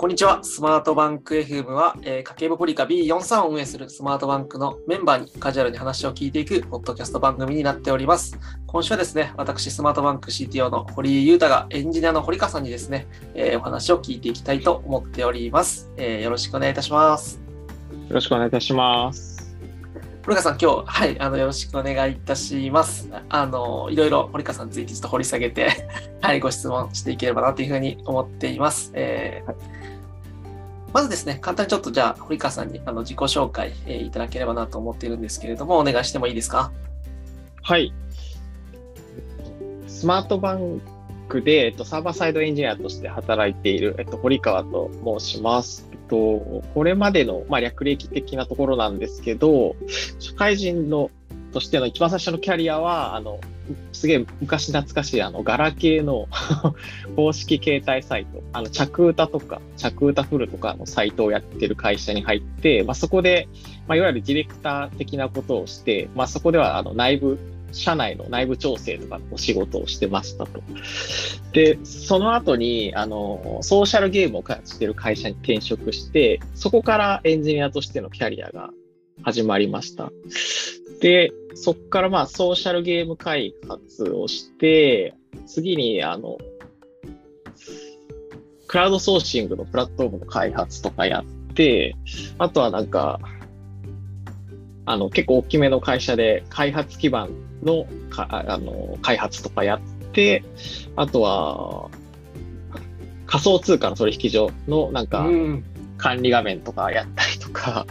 こんにちは。スマートバンク FM は、えー、家計簿ポリカ B43 を運営するスマートバンクのメンバーにカジュアルに話を聞いていくポッドキャスト番組になっております。今週はですね、私、スマートバンク CTO の堀井裕太がエンジニアの堀川さんにですね、えー、お話を聞いていきたいと思っております、えー、よろしくお願いいたします。よろしくお願いいたします。堀川さん、今日、はい、あの、よろしくお願いいたします。あの、いろいろ堀川さんについてちょっと掘り下げてはい、ご質問していければなというふうに思っています。えー、まずですね、簡単にちょっとじゃあ、堀川さんにあの自己紹介、えー、いただければなと思っているんですけれども、お願いしてもいいですか？はい。スマートバンクで、えっと、サーバーサイドエンジニアとして働いている、えっと、堀川と申します。えっと、これまでの、まあ、略歴的なところなんですけど、社会人のとしての一番最初のキャリアは、あの、すげえ昔懐かしい、あの、ガラケーの 公式携帯サイト、あの、着歌とか、着歌フルとかのサイトをやってる会社に入って、まあ、そこで、まあ、いわゆるディレクター的なことをして、まあ、そこでは、あの、内部社内の内部調整とかの仕事をしてましたと。で、その後に、あの、ソーシャルゲームを開発してる会社に転職して、そこからエンジニアとしてのキャリアが始まりました。で、そこからまあソーシャルゲーム開発をして、次にあの、クラウドソーシングのプラットフォームの開発とかやって、あとはなんか、あの結構大きめの会社で開発基盤のかあの開発とかやって、あとは仮想通貨の取引所のなんか管理画面とかやったりとか、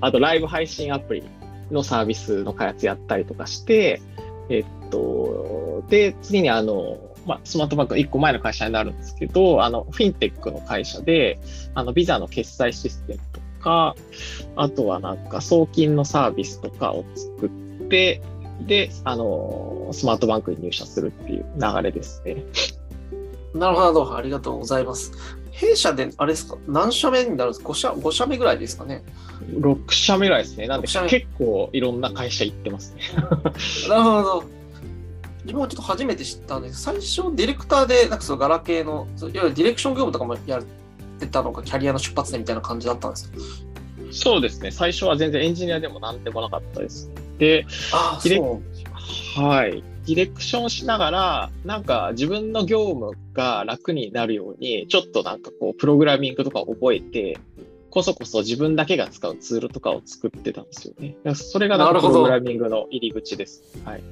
あとライブ配信アプリのサービスの開発やったりとかして、えっと、で、次にあの、まあ、スマートバンクの1個前の会社になるんですけど、あの、フィンテックの会社で、あの、ビザの決済システムとか、あとはなんか送金のサービスとかを作って、で、あの、スマートバンクに入社するっていう流れですね。なるほど、ありがとうございます。弊社で、あれですか、何社目になるんですか ?5 社、5社目ぐらいですかね？6社目ぐらいですね。なんで結構いろんな会社行ってますね。なるほど。自分はちょっと初めて知ったんです最初、ディレクターで、なんかそのガラケーの、いわゆるディレクション業務とかもやってたのがキャリアの出発点みたいな感じだったんですか？そうですね。最初は全然エンジニアでもなんでもなかったです。で、あディレはい。ディレクションしながら、なんか自分の業務が楽になるように、ちょっとなんかこう、プログラミングとか覚えて、こそこそ自分だけが使うツールとかを作ってたんですよね。それがなんかプログラミングの入り口です。はい。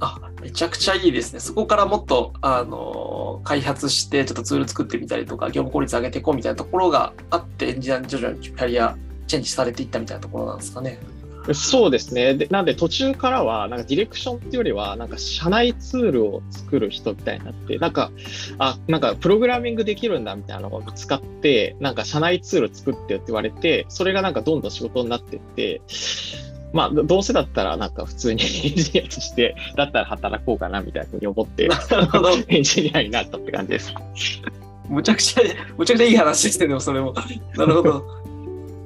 あ、めちゃくちゃいいですね。そこからもっと、あの、開発して、ちょっとツール作ってみたりとか、業務効率上げていこうみたいなところがあって、エンジニアに徐々にキャリアチェンジされていったみたいなところなんですかね。そうですね。でなんで途中からは、なんかディレクションっていうよりは、なんか社内ツールを作る人みたいになって、なんか、あ、なんかプログラミングできるんだみたいなのが見つかってなんか社内ツール作ってって言われて、それがなんかどんどん仕事になってって、まあ、どうせだったら、なんか普通に エンジニアとして、だったら働こうかなみたいなふうに思って、エンジニアになったって感じです。むちゃくちゃ、むちゃくちゃいい話ですね、でもそれも。なるほど。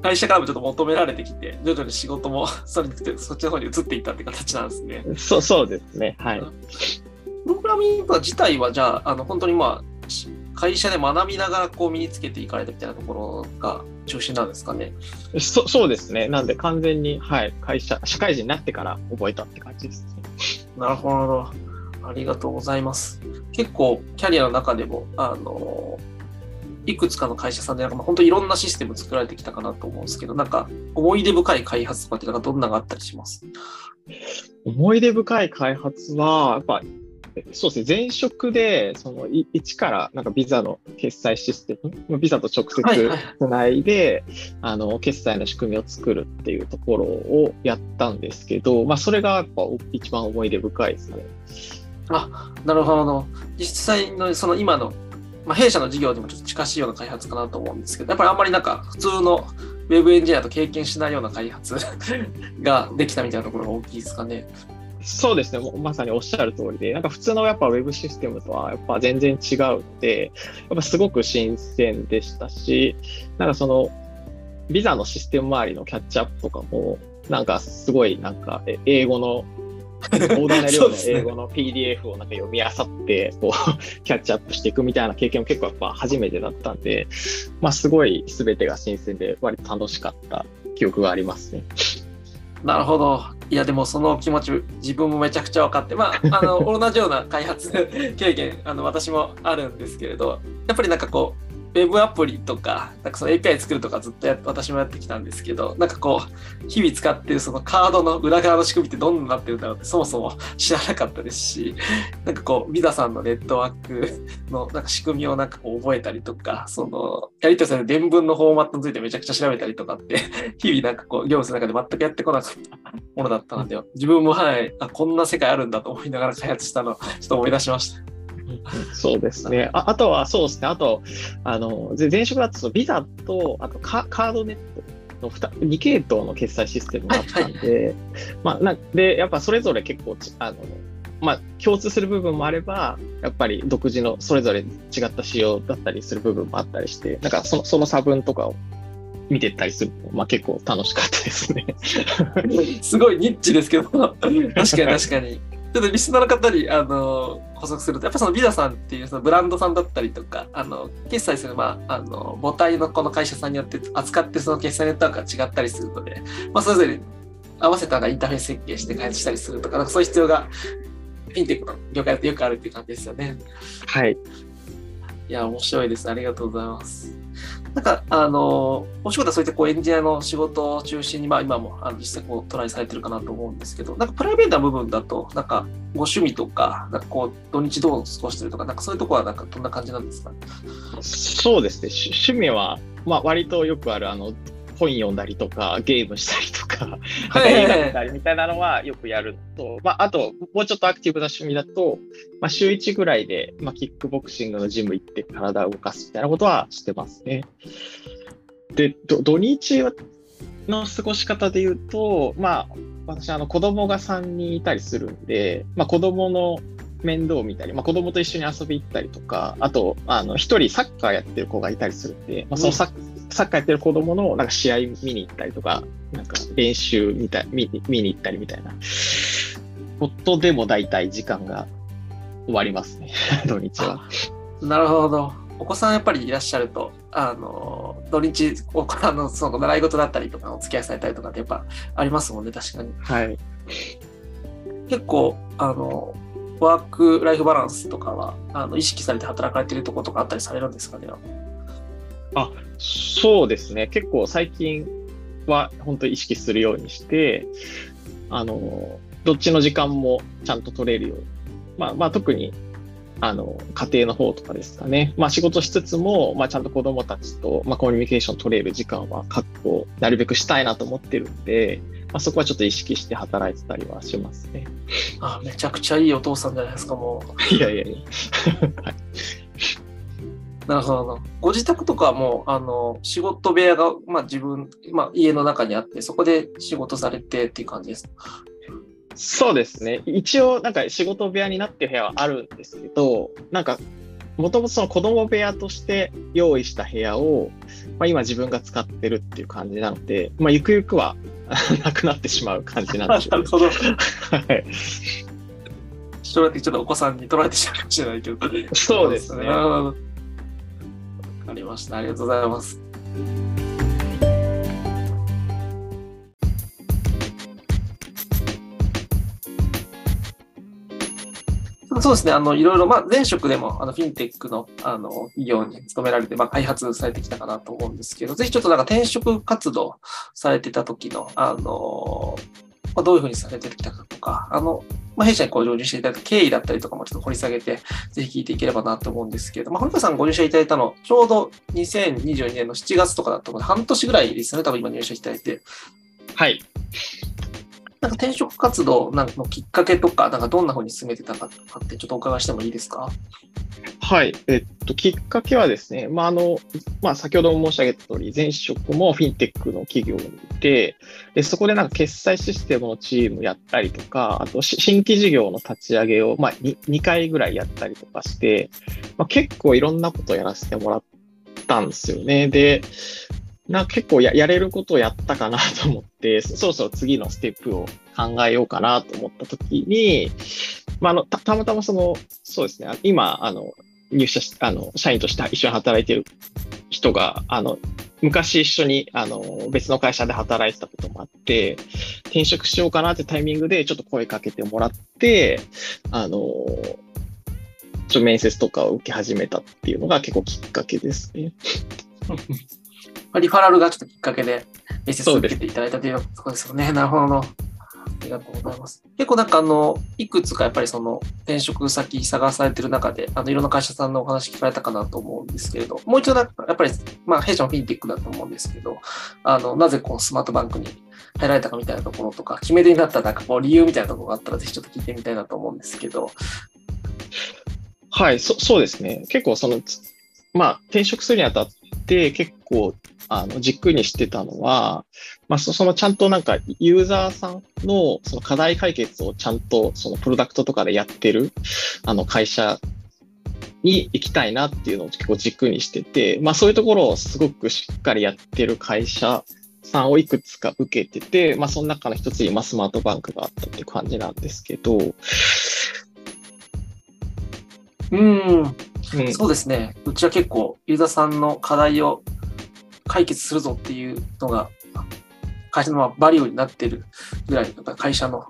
会社からもちょっと求められてきて、徐々に仕事も それそっちの方に移っていったって形なんですね。そうそうですね。はい。プログラミング自体は、じゃあ、あの本当にまあ、会社で学びながらこう身につけていかれたみたいなところが中心なんですかね。そそうですね。なんで完全に、はい、会社、社会人になってから覚えたって感じですね。なるほど。ありがとうございます。結構、キャリアの中でも、あの、いくつかの会社さんで、なんか本当いろんなシステム作られてきたかなと思うんですけど、なんか思い出深い開発とかってなんかどんなのがあったりします？思い出深い開発は、やっぱそうですね、前職で、その、一からなんかビザの決済システム、ビザと直接つないで、あの、決済の仕組みを作るっていうところをやったんですけど、まあ、それがやっぱ一番思い出深いですね。あ、なるほど。実際のその今のまあ、弊社の事業でもちょっと近しいような開発かなと思うんですけど、やっぱりあんまりなんか普通のウェブエンジニアと経験しないような開発 ができたみたいなところが大きいですかね。そうですね、まさにおっしゃる通りで、なんか普通のやっぱウェブシステムとはやっぱ全然違うので、やっぱすごく新鮮でしたし、なんかその、ビザのシステム周りのキャッチアップとかも、なんかすごいなんか英語の膨大な量の英語の PDF をなんか読み漁って、こう、キャッチアップしていくみたいな経験も結構やっぱ初めてだったんで、まあすごい全てが新鮮で割と楽しかった記憶がありますね。なるほど。いや、でもその気持ち、自分もめちゃくちゃ分かって、まあ、あの、同じような開発経験、あの、私もあるんですけれど、やっぱりなんかこう、ウェブアプリとか、なんかその API 作るとかずっとや私もやってきたんですけど、なんかこう、日々使ってるそのカードの裏側の仕組みってどんななってるんだろうってそもそも知らなかったですし、なんかこう、ビザさんのネットワークのなんか仕組みをなんかこう覚えたりとか、その、やり取りされる伝聞のフォーマットについてめちゃくちゃ調べたりとかって、日々なんかこう、業務する中で全くやってこなかったものだったので、自分もはい、あ、こんな世界あるんだと思いながら開発したのちょっと思い出しました。そうですね。ああとは、そうですね。あと、あの、前職だとビザと、あとカカードネットの 2, 2系統の決済システムがあったんで、はいはい、まあ、なで、やっぱそれぞれ結構、あの、まあ、共通する部分もあれば、やっぱり独自のそれぞれ違った仕様だったりする部分もあったりして、なんかそのその差分とかを見てたりするのまあ、結構楽しかったですね。すごいニッチですけど、確かに確かに。ちょっとリスナーの方に、あの、補足すると、やっぱそのビザさんっていうそのブランドさんだったりとか、あの、決済する、まあ、あの、母体のこの会社さんによって扱ってその決済ネットワークが違ったりするので、まあ、それぞれ合わせたインターフェース設計して開発したりするとか、なんかそういう必要が、フィンテックの業界だとよくあるっていう感じですよね。はい。いや、面白いです。ありがとうございます。なんか、あの、お仕事はそういったこうエンジニアの仕事を中心に、まあ今もあの実際こうトライされてるかなと思うんですけど、なんかプライベートな部分だと、なんかご趣味とか、なんかこう土日どう過ごしてるとか、なんかそういうところはなんかどんな感じなんですか、そうですね。趣味は、まあ割とよくある、あの、本読んだりとか、ゲームしたりとか、映画見たりみたいなのはよくやると、まあ、あと、もうちょっとアクティブな趣味だと、まあ、週1ぐらいで、まあ、キックボクシングのジム行って体を動かすみたいなことはしてますね。で、土日の過ごし方で言うと、まあ、私、あの、子供が3人いたりするんで、まあ、子供の面倒を見たり、まあ、子供と一緒に遊び行ったりとか、あと、あの、一人サッカーやってる子がいたりするんで、まあ、そのサッ,、サッカーやってる子供のなんか試合見に行ったりとか、なんか練習みたい見見に行ったりみたいなことでも大体時間が終わりますね、土日は。なるほど。お子さんやっぱりいらっしゃると、あの、土日、お子さんのその習い事だったりとか、お付き合いされたりとかってやっぱありますもんね、確かに。はい。結構、あの、ワークライフバランスとかはあの意識されて働かれてるところとかあったりされるんですかね？あそうですね。結構最近は本当意識するようにしてあのどっちの時間もちゃんと取れるように。まあまあ特にあの家庭の方とかですかね、まあ、仕事しつつも、まあ、ちゃんと子どもたちと、まあ、コミュニケーション取れる時間は確保なるべくしたいなと思ってるんで、あ、そこはちょっと意識して働いてたりはしますね。あめちゃくちゃいいお父さんじゃないですか、もう。いやいやいや。はい、なるほど。ご自宅とかはもう、あの、仕事部屋が、まあ自分、まあ家の中にあって、そこで仕事されてっていう感じですそうですね。一応、なんか仕事部屋になってる部屋はあるんですけど、なんか、もともとその子供部屋として用意した部屋を、まあ、今自分が使ってるっていう感じなので、まあ、ゆくゆくは なくなってしまう感じなんです なるほど。はい。ちょっとお子さんに取られてしまうかもしれないけど。そうですね。わかりました。ありがとうございます。そうですね、あのいろいろ、まあ、前職でもあのフィンテックのあの企業に勤められて、まあ、開発されてきたかなと思うんですけど、ぜひちょっとなんか転職活動されてた時の、あのまあ、どういうふうにされてきたかとか、あのまあ、弊社にこう上場していただいた経緯だったりとかもちょっと掘り下げて、ぜひ聞いていければなと思うんですけど、まあ、堀川さんご入社いただいたの、ちょうど2022年の7月とかだったので、半年ぐらいですよね、多分今入社いただいて。はい。なんか転職活動なんかのきっかけとか、なんかどんなふうに進めてたかとかってちょっとお伺いしてもいいですか？はい。えっと、きっかけはですね、まあ、あの、まあ、先ほども申し上げた通り、前職もフィンテックの企業にいて、で、そこでなんか決済システムのチームやったりとか、あと新規事業の立ち上げを、まあ2、2回ぐらいやったりとかして、まあ、結構いろんなことをやらせてもらったんですよね。で、な結構やれることをやったかなと思って、そろそろ次のステップを考えようかなと思ったときに、まあ、あのたたまたまその、そうですね、今、あの入社しあの社員として一緒に働いてる人が、あの昔一緒にあの別の会社で働いてたこともあって、転職しようかなってタイミングでちょっと声かけてもらって、あの、ちょ面接とかを受け始めたっていうのが結構きっかけですね。まあリファラルがちょっときっかけで面接を受けていただいたというところですよね。なるほどな。ありがとうございます。結構なんかあの、いくつかやっぱりその転職先探されてる中で、あの、いろんな会社さんのお話聞かれたかなと思うんですけれど、もう一度なんかやっぱり、まあ弊社もフィンテックだと思うんですけど、あの、なぜこうスマートバンクに入られたかみたいなところとか、決め手になったなんかこう理由みたいなところがあったらぜひちょっと聞いてみたいなと思うんですけど、はい、そそうですね。結構その、つまあ、転職するにあたって結構、あの、軸にしてたのは、まあ、そのちゃんとなんかユーザーさんのその課題解決をちゃんとそのプロダクトとかでやってる、あの会社に行きたいなっていうのを結構軸にしてて、まあそういうところをすごくしっかりやってる会社さんをいくつか受けてて、まあその中の一つに今スマートバンクがあったって感じなんですけど、うん、うん、そうですね。うちは結構ユーザーさんの課題を解決するぞっていうのが会社のバリューになってるぐらい、やっぱ会社の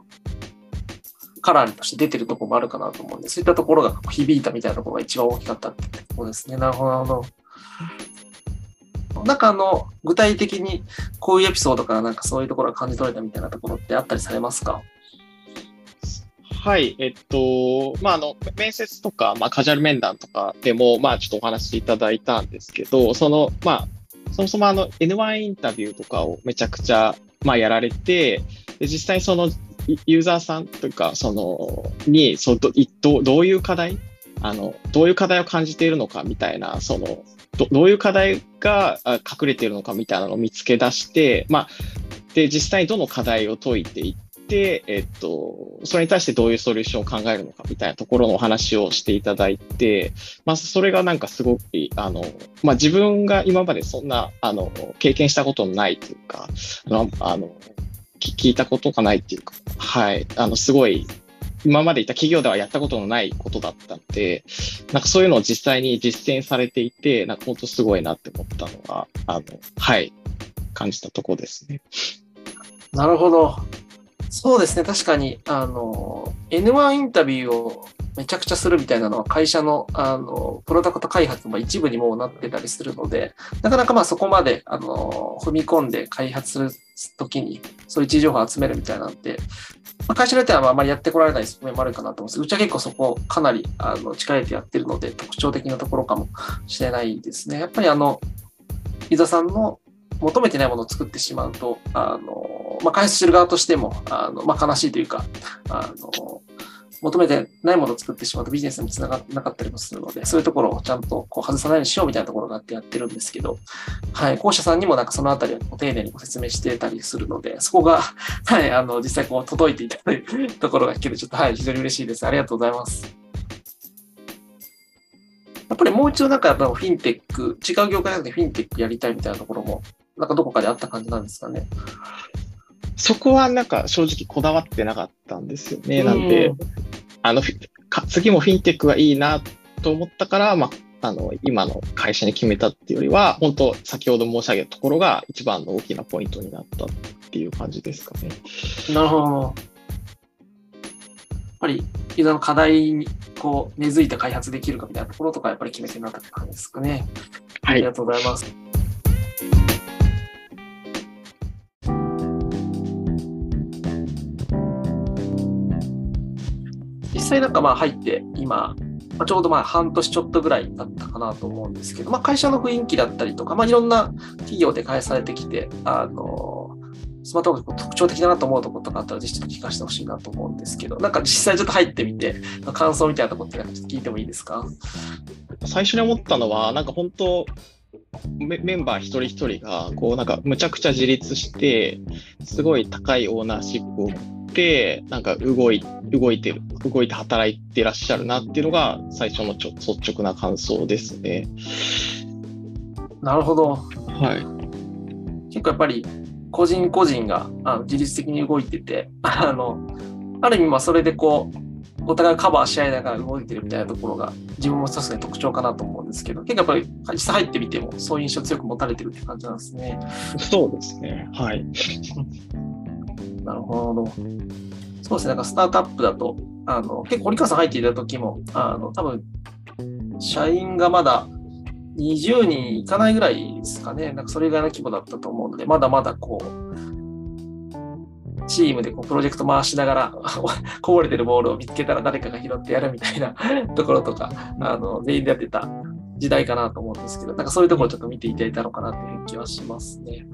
カラーとして出てるところもあるかなと思うんで、そういったところが響いたみたいなところが一番大きかったってころですね。なるほど、なるほど。なんかあの、具体的にこういうエピソードからなんかそういうところが感じ取れたみたいなところってあったりされますか？はい、えっと、まあ、あの、面接とか、まあ、カジュアル面談とかでも、まあ、ちょっとお話しいただいたんですけど、その、まあ、そもそもあの、N1 インタビューとかをめちゃくちゃ、まあ、やられて、で実際その、ユーザーさんというか、その、に、そうどどうどういう課題あの、どういう課題を感じているのかみたいな、その、どどういう課題が隠れているのかみたいなのを見つけ出して、まあ、で、実際どの課題を解いていって、えっと、それに対してどういうソリューションを考えるのかみたいなところのお話をしていただいて、まあ、それがなんかすごく、あの、まあ、自分が今までそんな、あの、経験したことのないというか、あの、聞いたことがないっていうか、はい、あの、すごい、今までいた企業ではやったことのないことだったので、なんかそういうのを実際に実践されていて、なんか本当すごいなって思ったのが、あの、はい、感じたとこですね。なるほど。そうですね。確かに、あの、N1 インタビューをめちゃくちゃするみたいなのは会社の、あの、プロダクト開発の一部にもなってたりするので、なかなかまあそこまで、あの、踏み込んで開発するときに、そういう位置情報を集めるみたいなんで、まあ、会社によってはあまりやってこられない側面もあるかなと思うんですうちは結構そこかなりあの力入れてやってるので特徴的なところかもしれないですね。やっぱりあの、ユーザーさんの求めてないものを作ってしまうと、あの、まあ、開発してる側としても、あの、まあ、悲しいというか、あの、求めてないものを作ってしまうとビジネスにつながってなかったりもするので、そういうところをちゃんとこう外さないようにしようみたいなところがあってやってるんですけど、はい、校舎さんにもなんかそのあたりを丁寧にご説明してたりするので、そこが、はい、あの、実際こう届いていたというところが聞けて、ちょっとはい、非常に嬉しいです。ありがとうございます。やっぱりもう一度なんかフィンテック、違う業界なのでフィンテックやりたいみたいなところも、なんかどこかであった感じなんですかね。そこはなんか正直こだわってなかったんですよね。なんで、うんあの、次もフィンテックがいいなと思ったから、まあ、あの、今の会社に決めたっていうよりは、本当先ほど申し上げたところが一番の大きなポイントになったっていう感じですかね。なるほど。やっぱり、ユーザーの課題にこう根付いて開発できるかみたいなところとか、やっぱり決め手になったって感じですかね。はい。ありがとうございます。際なんかまあ入って今、まあ、ちょうどまあ半年ちょっとぐらいだったかなと思うんですけど、まあ、会社の雰囲気だったりとか、まあ、いろんな企業で開発されてきて、あの、スマートフォンが特徴的だなと思うところとかあったら、ぜひちょっと聞かせてほしいなと思うんですけど、なんか実際ちょっと入ってみて、感想みたいなところってなんかちょっと聞いてもいいですか？最初に思ったのは、なんか本当、メンバー一人一人が、こうなんかむちゃくちゃ自立して、すごい高いオーナーシップを、なんか動い動いてる、動いて働いてらっしゃるなっていうのが最初のちょ率直な感想ですね。なるほど。はい。結構やっぱり個人個人があの自律的に動いてて、あの、ある意味まあそれでこう、お互いカバーし合いながら動いてるみたいなところが自分も一つの特徴かなと思うんですけど、結構やっぱり実際入ってみてもそういう印象強く持たれてるって感じなんですね。そうですね。はい。なるほど。そうですね。なんかスタートアップだと、あの結構堀川さん入っていた時も、あの多分社員がまだ20人いかないぐらいですかね。なんかそれぐらいの規模だったと思うので、まだまだこう、チームでこうプロジェクト回しながら こぼれてるボールを見つけたら誰かが拾ってやるみたいな ところとか、あの全員でやってた時代かなと思うんですけど、なんかそういうところちょっと見ていただいたのかなという気はしますね。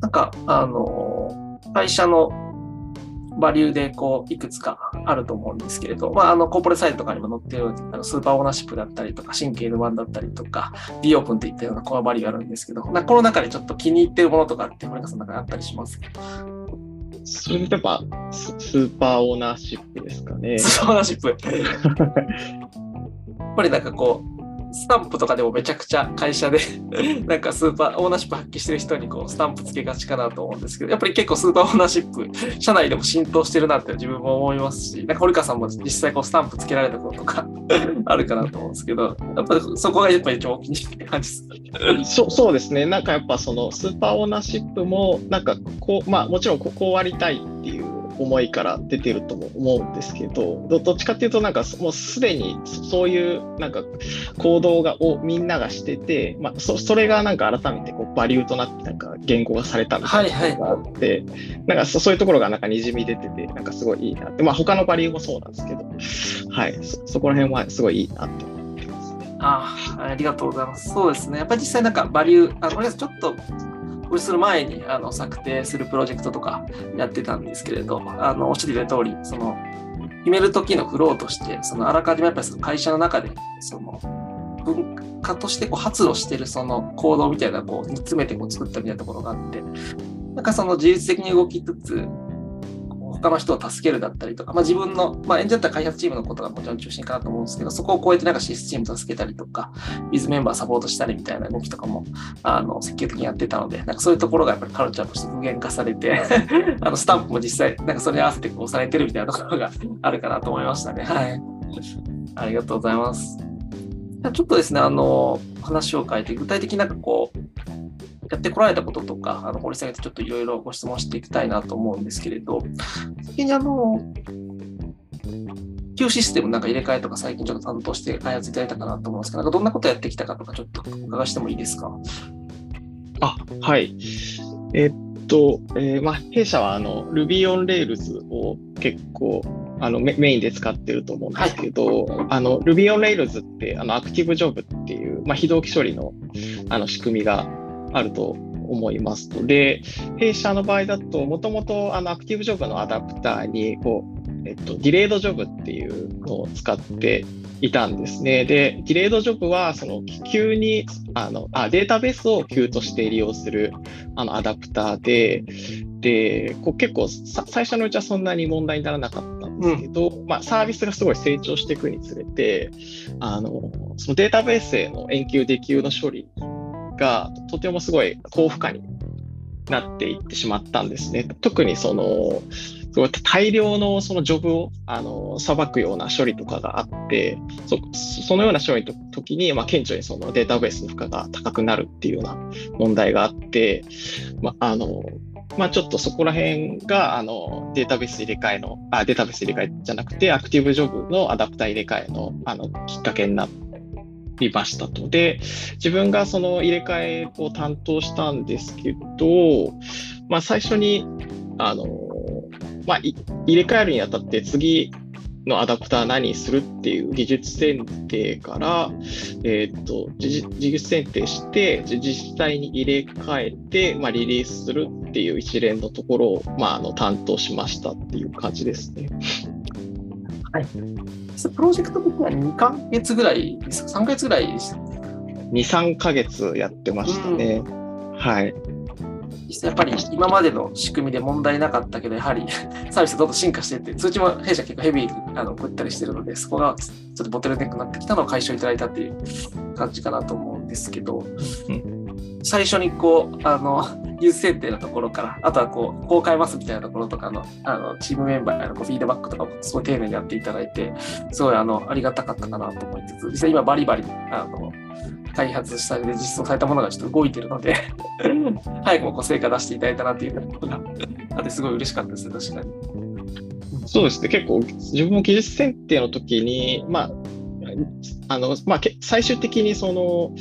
なんか、あの、会社のバリューでこういくつかあると思うんですけれど、まあ、あのコーポレサイトとかにも載ってるあのスーパーオーナーシップだったりとか、神経 N1 だったりとか、B オープンといったようなコアバリューがあるんですけど、この中でちょっと気に入ってるものとかって、これがその中にあったりします？かそれやっぱスーパーオーナーシップですかね。スーパーオーナーシップ。やっぱりなんかこう、スタンプとかでもめちゃくちゃ会社でなんかスーパーオーナーシップ発揮してる人にこうスタンプつけがちかなと思うんですけど、やっぱり結構スーパーオーナーシップ、社内でも浸透してるなって自分も思いますし、なんか堀川さんも実際こうスタンプつけられたこととか あるかなと思うんですけど、やっぱりそこがやっぱり一番大きいって感じですそそうですね、なんかやっぱそのスーパーオーナーシップも、なんかこう、まあもちろんここを割りたいっていう思いから出てると思うんですけどどっちかっていうとなんかもうすでにそういうなんか行動がをみんながしてて、まあ、そそれがなんか改めてこうバリューとなってなんか言語がされたみたいなのがあって、はいはい、なんかそういうところがなんかにじみ出ててなんかすごいいいなって、まあ、他のバリューもそうなんですけど、はい、そそこら辺はすごいいいなって思ってますね。あありがとうございます。そうですね。やっぱり実際なんかバリュー、あごめんなさい、ちょっとこれする前にあの策定するプロジェクトとかやってたんですけれど、あのおっしゃっていた通り、その決める時のフローとして、そのあらかじめやっぱりその会社の中で、その文化としてこう発露してるその行動みたいなこう煮詰めてこう作ったみたいなところがあって、なんかその自律的に動きつつ、他の人を助けるだったりとか、まあ、自分の、まあ、エンジニアだったら開発チームのことがもちろん中心かなと思うんですけど、そこを超えてなんかシスチーム助けたりとか、ビズメンバーサポートしたりみたいな動きとかも、あの、積極的にやってたので、なんかそういうところがやっぱりカルチャーとして具現化されて あの、スタンプも実際、なんかそれに合わせてこうされてるみたいなところがあるかなと思いましたね。はい。ありがとうございます。ちょっとですね、あの、話を変えて、具体的になんかこう、やってこられたこととか、あの掘り下げてちょっといろいろご質問していきたいなと思うんですけれど、先にあの、旧システムなんか入れ替えとか最近ちょっと担当して開発いただいたかなと思うんですけど、なんかどんなことやってきたかとかちょっとお伺いしてもいいですか？あ、はい。えー、っと、えー、まあ、弊社はあの Ruby on Rails を結構あのメインで使ってると思うんですけど、はい、あの Ruby on Rails ってあのアクティブジョブっていう、まあ、非同期処理のあの仕組みがあると思いますと。で、弊社の場合だと、もともとアクティブジョブのアダプターにこう、えっと、ディレードジョブっていうのを使っていたんですね。で、ディレードジョブは、その、急に、あの、あ、データベースを急として利用する、あの、アダプターで、で、こう結構最初のうちはそんなに問題にならなかったんですけど、うん、まあ、サービスがすごい成長していくにつれて、あの、そのデータベースへの延休、で休の処理がとてもすごい高負荷になっていってしまったんですね。特にその大量のそのジョブをあの裁くような処理とかがあってそそのような処理の時に、まあ、顕著にそのデータベースの負荷が高くなるっていうような問題があって、まあのまあ、ちょっとそこら辺があのデータベース入れ替えのあデータベース入れ替えじゃなくてアクティブジョブのアダプター入れ替えのあのきっかけになってりましたと。で、自分がその入れ替えを担当したんですけど、まあ、最初に、あの、まあ、入れ替えるにあたって次のアダプター何するっていう技術選定から、えっ、ー、と、技術選定して、実際に入れ替えて、まあ、リリースするっていう一連のところを、まあ、あの担当しましたっていう感じですね。はい。プロジェクト的には2ヶ月ぐらいですか ?3 ヶ月ぐらいでしたね。2、3ヶ月やってましたね。うん、はい。やっぱり今までの仕組みで問題なかったけど、やはり サービスがどんどん進化していって、通知も弊社結構ヘビーにあの送ったりしてるので、そこがちょっとボトルネックになってきたのを解消いただいたっていう感じかなと思うんですけど、うん、最初にこう、あの、技術設定のところから、あとはこう、こう変えますみたいなところとかの、あの、チームメンバーへのこうフィードバックとかもすごい丁寧にやっていただいて、すごいあの、ありがたかったかなと思いつつ、実際今バリバリ、あの、開発したりで実装されたものがちょっと動いてるので 早くもこう成果出していただいたなっていうところがあって、すごい嬉しかったです、確かに。そうですね、結構自分も技術選定の時に、まあ、あのまあ、最終的にその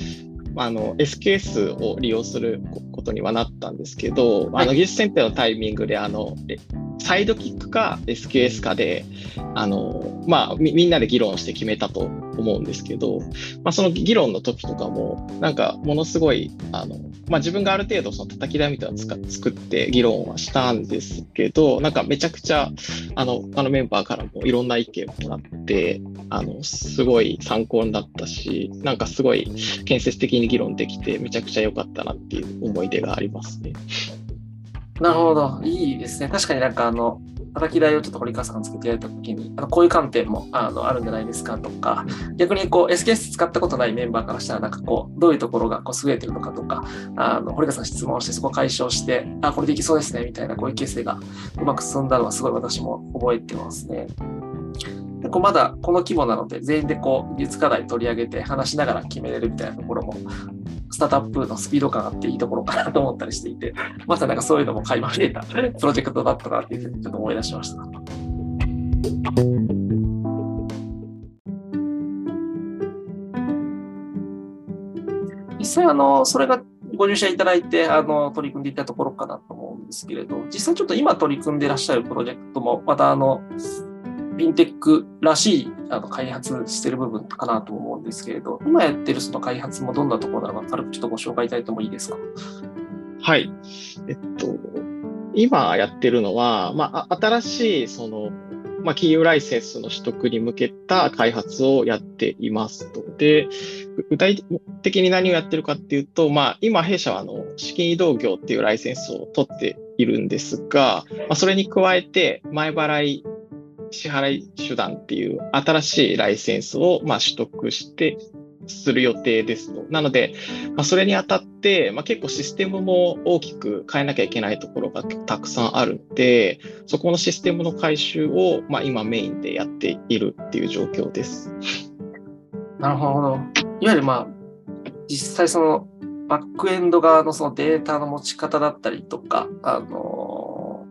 あの SKS を利用することにはなったんですけど、はい、あの技術選定のタイミングであのサイドキックか SKS かであの、まあみ、みんなで議論して決めたと思うんですけど、まあ、その議論の時とかもなんかものすごいあの、まあ、自分がある程度その叩き台みたいなのを作って議論はしたんですけどなんかめちゃくちゃあの他のメンバーからもいろんな意見をもらってあのすごい参考になったしなんかすごい建設的に議論できてめちゃくちゃ良かったなっていう思い出がありますね。なるほど。いいですね。確かになんかあの、叩き台をちょっと堀川さんが作ってやれたときに、あのこういう観点もあのあるんじゃないですかとか、逆にこう SKS 使ったことないメンバーからしたら、なんかこう、どういうところがこう優れてるのかとか、あの堀川さん質問して、そこを解消して、あ、これできそうですね、みたいなこういう形成がうまく進んだのはすごい私も覚えてますね。でこうまだこの規模なので、全員でこう技術課題取り上げて話しながら決めれるみたいなところもスタートアップのスピード感があっていいところかなと思ったりしていて、まさになんかそういうのも垣間見えたプロジェクトだったなっていうふうにちょっと思い出しました。実際あの、それがご入社いただいてあの取り組んでいたところかなと思うんですけれど、実際ちょっと今取り組んでいらっしゃるプロジェクトも、またあの、フィンテックらしいあの開発してる部分かなと思うんですけれど、今やってるその開発もどんなところなのか、軽くちょっとご紹介いただいてもいいですか？はい。えっと、今やってるのは、まあ、新しい、その、まあ、金融ライセンスの取得に向けた開発をやっていますと。で、具体的に何をやってるかっていうと、まあ、今弊社はあの資金移動業っていうライセンスを取っているんですが、まあ、それに加えて前払い支払い手段っていう新しいライセンスをま取得してする予定ですと。なので、まあ、それにあたって、まあ、結構システムも大きく変えなきゃいけないところがたくさんあるので、そこのシステムの改修を、まあ、今メインでやっているっていう状況です。なるほど。いわゆるまあ、実際そのバックエンド側のそのデータの持ち方だったりとか、あの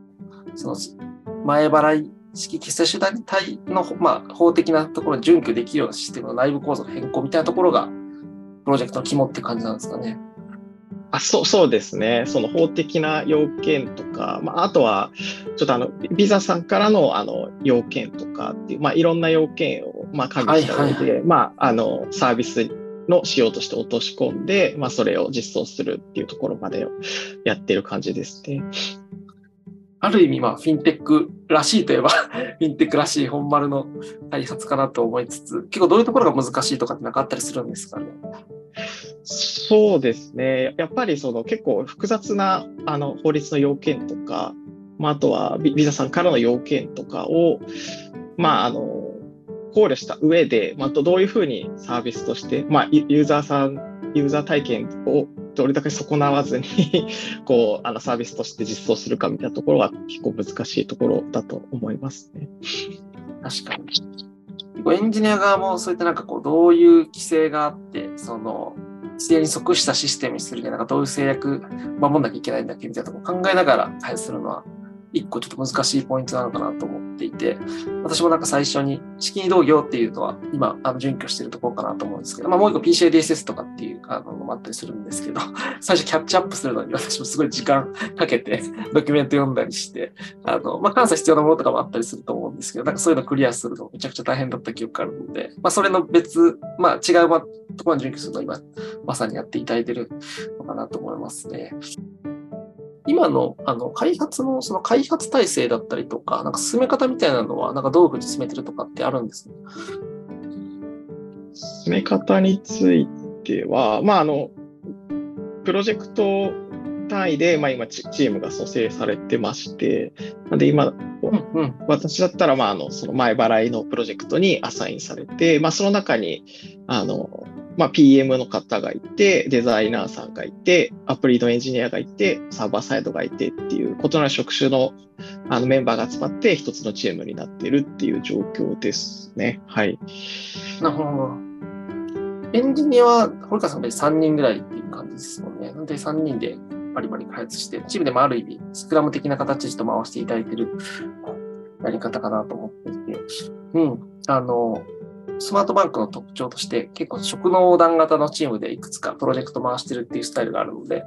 その前払い式決済手段体の、まあ、法的なところに準拠できるようなシステムの内部構造の変更みたいなところが、プロジェクトの肝って感じなんですかね。あそうそうですね、その法的な要件とか、まあ、あとは、ちょっとあのビザさんからのあの要件とかっていう、まあ、いろんな要件をまあ加味した上で、サービスの仕様として落とし込んで、まあ、それを実装するっていうところまでやってる感じですね。ある意味、まあ、フィンテックらしいといえば フィンテックらしい本丸の開発かなと思いつつ、結構どういうところが難しいとかって何かったりするんですかね？そうですね。やっぱりその結構複雑なあの法律の要件とか、まあ、あとはビザさんからの要件とかを、まあ、あの考慮した上で、まあ、とどういうふうにサービスとして、まあ、ユーザーさん、ユーザー体験をどれだけ損なわずに こう、あのサービスとして実装するかみたいなところは結構難しいところだと思いますね。確かに。エンジニア側もそういったなんかこう、どういう規制があって、その、規制に即したシステムにするには、なんかどういう制約守んなきゃいけないんだっけみたいなところ考えながら開発するのは、一個ちょっと難しいポイントなのかなと思ていて、私もなんか最初に資金移動業っていうのは今、あの準拠してるところかなと思うんですけど、まあもう一個 PCADSS とかっていうあのもあったりするんですけど、最初キャッチアップするのに私もすごい時間かけてドキュメント読んだりして、あの、まあ監査必要なものとかもあったりすると思うんですけど、なんかそういうのクリアするのめちゃくちゃ大変だった記憶があるので、まあそれの別、まあ違うところに準拠するのを今、まさにやっていただいてるのかなと思いますね。今のあの開発のその開発体制だったりとか、なんか進め方みたいなのは、なんかどういうふうに進めてるとかってあるんですね。進め方については、まあ、あの、プロジェクト単位で、まあ、今チ、チームが蘇生されてまして、なんで今、うんうん、私だったら、まあ、あの、その前払いのプロジェクトにアサインされて、まあ、その中に、あの、まあ、PM の方がいて、デザイナーさんがいて、アプリのエンジニアがいて、サーバーサイドがいてっていう異なる職種のあのメンバーが集まって一つのチームになってるっていう状況ですね。はい。なるほど。エンジニアは、堀川さんで3人ぐらいっていう感じですもんね。なんで3人でバリバリ開発して、チームでもある意味、スクラム的な形でちょっと回していただいてるやり方かなと思っていて、うん、あの、スマートバンクの特徴として、結構職能横断型のチームでいくつかプロジェクト回してるっていうスタイルがあるので、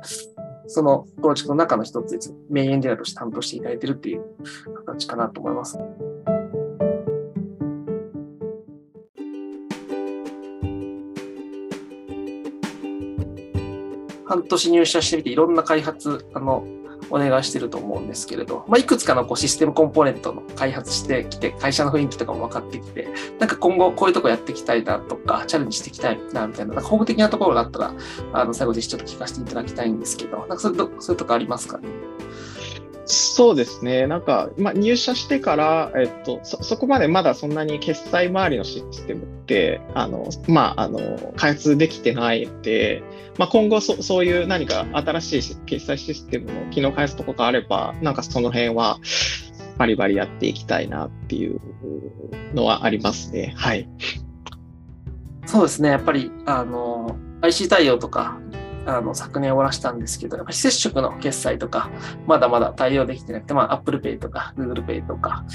そのプロジェクトの中の一つですメインエンジニアとして担当していただいてるっていう形かなと思います。半年入社してみて、いろんな開発、あの、お願いしてると思うんですけれど、まあ、いくつかのこうシステムコンポーネントの開発してきて、会社の雰囲気とかも分かってきて、なんか今後こういうとこやっていきたいなとか、チャレンジしていきたいなみたいな、なんか法的なところがあったら、あの最後ぜひちょっと聞かせていただきたいんですけど、なんかそういうとそういうとこありますかね？そうですね。なんか、まあ、入社してから、えっと、そ、そこまでまだそんなに決済周りのシステムて、あの、まあ、あの、開発できてないので、まあ、今後そ、そういう何か新しい決済システムの機能開発とかがあれば、なんかその辺は、バリバリやっていきたいなっていうのはありますね。はい。そうですね。やっぱり、あの、IC 対応とか、あの昨年終わらしたんですけど、やっぱ非接触の決済とか、まだまだ対応できてなくて、まあ、Apple Pay とか Google Pay とか、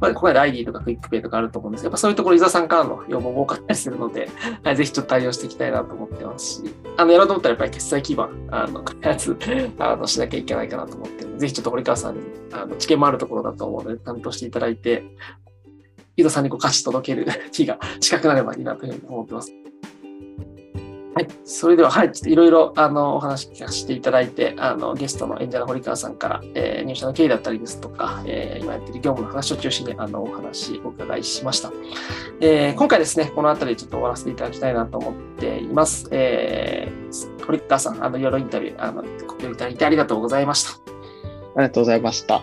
まあ、ここで ID とかクイックペイとかあると思うんですけど、やっぱそういうところ、伊沢さんからの要望も多かったりするので、はい、ぜひちょっと対応していきたいなと思ってますし、あの、やろうと思ったらやっぱり決済基盤、あの、開発、あの、しなきゃいけないかなと思ってるので、ぜひちょっと堀川さんに、あの、知見もあるところだと思うので、担当していただいて、伊沢さんにこう貸し届ける日が近くなればいいなというふうに思ってます。はい。それでは、はい。ちょっといろいろ、あの、お話聞かせていただいて、あの、ゲストの演者の堀川さんから、えー、入社の経緯だったりですとか、えー、今やっている業務の話を中心に、あの、お話お伺いしました。えー、今回ですね、このあたりちょっと終わらせていただきたいなと思っています。えー、堀川さん、あの、いろいろインタビュー、あの、ご協力いただいてありがとうございました。ありがとうございました。